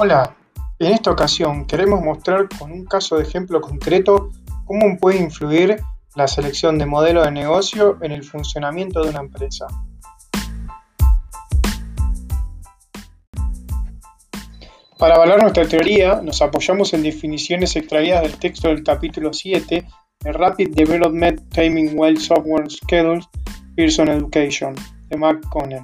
Hola, en esta ocasión queremos mostrar con un caso de ejemplo concreto cómo puede influir la selección de modelo de negocio en el funcionamiento de una empresa. Para avalar nuestra teoría, nos apoyamos en definiciones extraídas del texto del capítulo 7 de Rapid Development Timing Well Software Schedules Pearson Education de Mark Conner.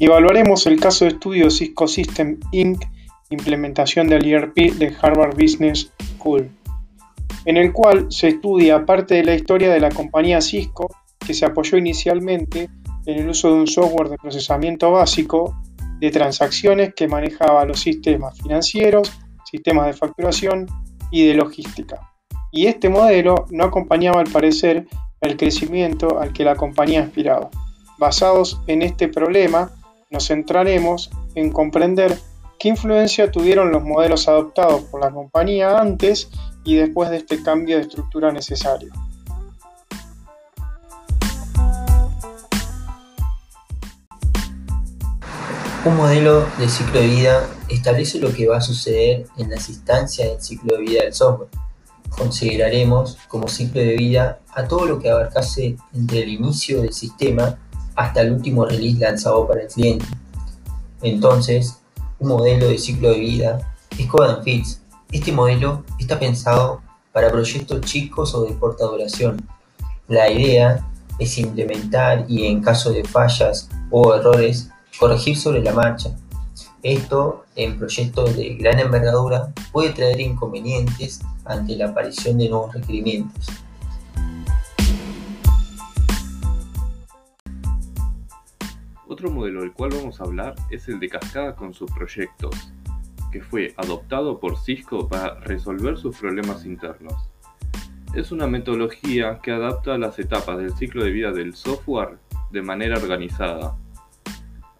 Evaluaremos el caso de estudio Cisco System Inc implementación del ERP de Harvard Business School, en el cual se estudia parte de la historia de la compañía Cisco que se apoyó inicialmente en el uso de un software de procesamiento básico de transacciones que manejaba los sistemas financieros, sistemas de facturación y de logística. Y este modelo no acompañaba al parecer el crecimiento al que la compañía aspiraba. Basados en este problema, nos centraremos en comprender ¿Qué influencia tuvieron los modelos adoptados por la compañía antes y después de este cambio de estructura necesario? Un modelo de ciclo de vida establece lo que va a suceder en las instancias del ciclo de vida del software. Consideraremos como ciclo de vida a todo lo que abarcase entre el inicio del sistema hasta el último release lanzado para el cliente. Entonces, un modelo de ciclo de vida Code Fix. Este modelo está pensado para proyectos chicos o de corta duración. La idea es implementar y en caso de fallas o errores, corregir sobre la marcha. Esto en proyectos de gran envergadura puede traer inconvenientes ante la aparición de nuevos requerimientos. Otro modelo del cual vamos a hablar es el de cascada con sus proyectos, que fue adoptado por Cisco para resolver sus problemas internos. Es una metodología que adapta las etapas del ciclo de vida del software de manera organizada.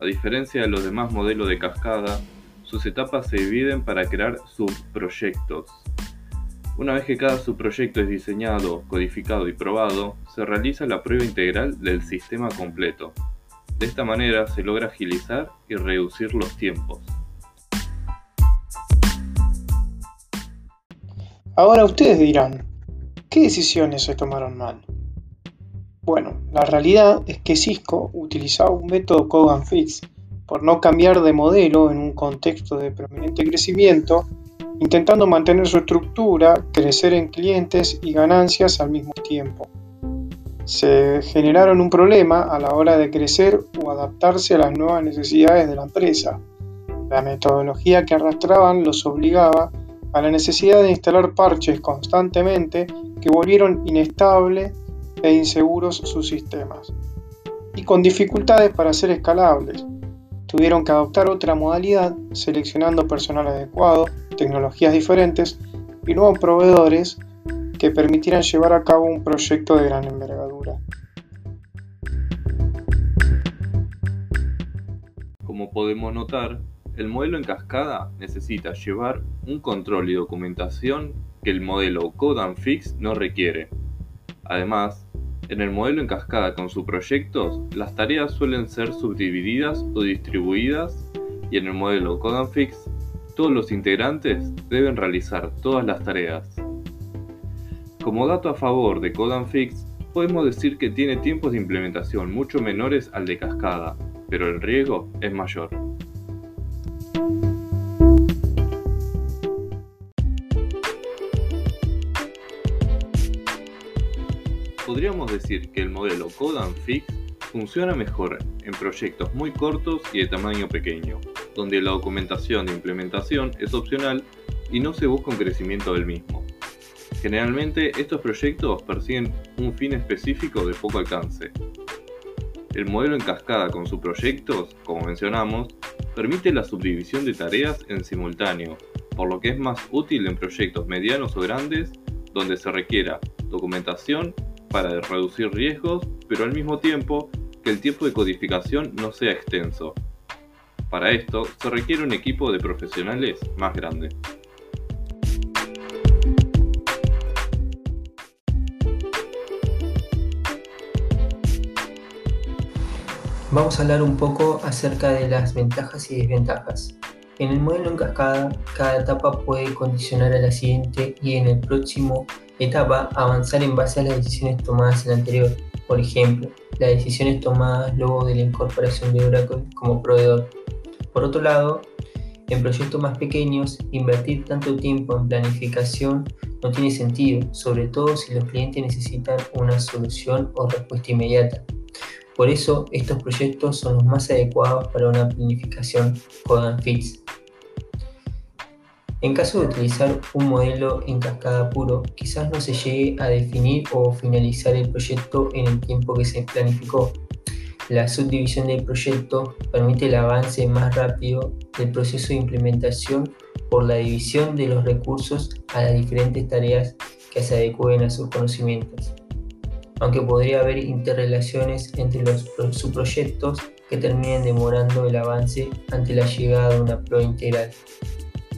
A diferencia de los demás modelos de cascada, sus etapas se dividen para crear subproyectos. Una vez que cada subproyecto es diseñado, codificado y probado, se realiza la prueba integral del sistema completo. De esta manera se logra agilizar y reducir los tiempos. Ahora ustedes dirán, ¿qué decisiones se tomaron mal? Bueno, la realidad es que Cisco utilizaba un método and Fix por no cambiar de modelo en un contexto de prominente crecimiento, intentando mantener su estructura, crecer en clientes y ganancias al mismo tiempo se generaron un problema a la hora de crecer o adaptarse a las nuevas necesidades de la empresa. La metodología que arrastraban los obligaba a la necesidad de instalar parches constantemente que volvieron inestables e inseguros sus sistemas. Y con dificultades para ser escalables. Tuvieron que adoptar otra modalidad, seleccionando personal adecuado, tecnologías diferentes y nuevos proveedores que permitieran llevar a cabo un proyecto de gran envergadura. Como podemos notar, el modelo en cascada necesita llevar un control y documentación que el modelo Code Fix no requiere. Además, en el modelo en cascada con sus proyectos, las tareas suelen ser subdivididas o distribuidas y en el modelo Code Fix, todos los integrantes deben realizar todas las tareas. Como dato a favor de Code Fix, podemos decir que tiene tiempos de implementación mucho menores al de cascada, pero el riesgo es mayor. Podríamos decir que el modelo Code Fix funciona mejor en proyectos muy cortos y de tamaño pequeño, donde la documentación de implementación es opcional y no se busca un crecimiento del mismo. Generalmente estos proyectos persiguen un fin específico de poco alcance. El modelo en cascada con sus proyectos, como mencionamos, permite la subdivisión de tareas en simultáneo, por lo que es más útil en proyectos medianos o grandes donde se requiera documentación para reducir riesgos, pero al mismo tiempo que el tiempo de codificación no sea extenso. Para esto se requiere un equipo de profesionales más grande. Vamos a hablar un poco acerca de las ventajas y desventajas. En el modelo en cascada, cada etapa puede condicionar a la siguiente y en el próximo etapa avanzar en base a las decisiones tomadas en la anterior. Por ejemplo, las decisiones tomadas luego de la incorporación de Oracle como proveedor. Por otro lado, en proyectos más pequeños, invertir tanto tiempo en planificación no tiene sentido, sobre todo si los clientes necesitan una solución o respuesta inmediata. Por eso, estos proyectos son los más adecuados para una planificación Code Fix. En caso de utilizar un modelo en cascada puro, quizás no se llegue a definir o finalizar el proyecto en el tiempo que se planificó. La subdivisión del proyecto permite el avance más rápido del proceso de implementación por la división de los recursos a las diferentes tareas que se adecúen a sus conocimientos. Aunque podría haber interrelaciones entre los subproyectos que terminen demorando el avance ante la llegada de una prueba integral.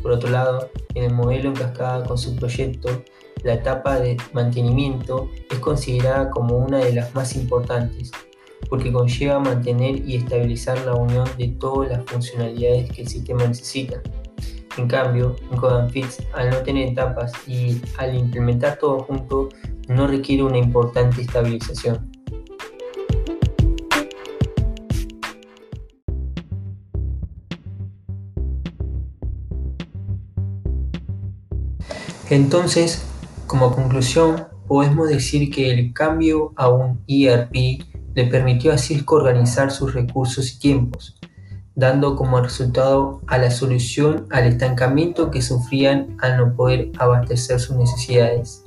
Por otro lado, en el modelo en cascada con su proyecto, la etapa de mantenimiento es considerada como una de las más importantes, porque conlleva mantener y estabilizar la unión de todas las funcionalidades que el sistema necesita. En cambio, en CodeFix, al no tener etapas y al implementar todo junto, no requiere una importante estabilización. Entonces, como conclusión, podemos decir que el cambio a un ERP le permitió a Cisco organizar sus recursos y tiempos, dando como resultado a la solución al estancamiento que sufrían al no poder abastecer sus necesidades.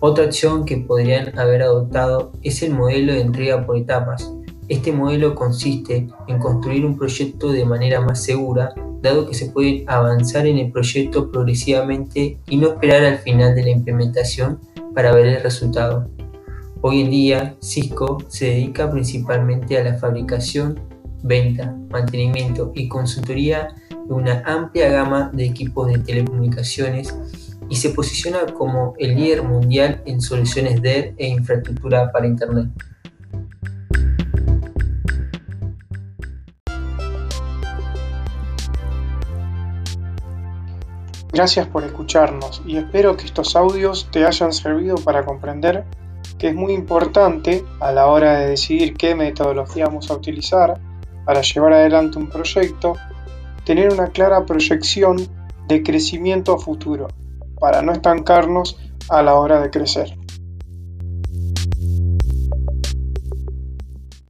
Otra acción que podrían haber adoptado es el modelo de entrega por etapas. Este modelo consiste en construir un proyecto de manera más segura dado que se puede avanzar en el proyecto progresivamente y no esperar al final de la implementación para ver el resultado. Hoy en día, Cisco se dedica principalmente a la fabricación, venta, mantenimiento y consultoría de una amplia gama de equipos de telecomunicaciones y se posiciona como el líder mundial en soluciones de e infraestructura para Internet. Gracias por escucharnos y espero que estos audios te hayan servido para comprender que es muy importante a la hora de decidir qué metodología vamos a utilizar para llevar adelante un proyecto, tener una clara proyección de crecimiento futuro para no estancarnos a la hora de crecer.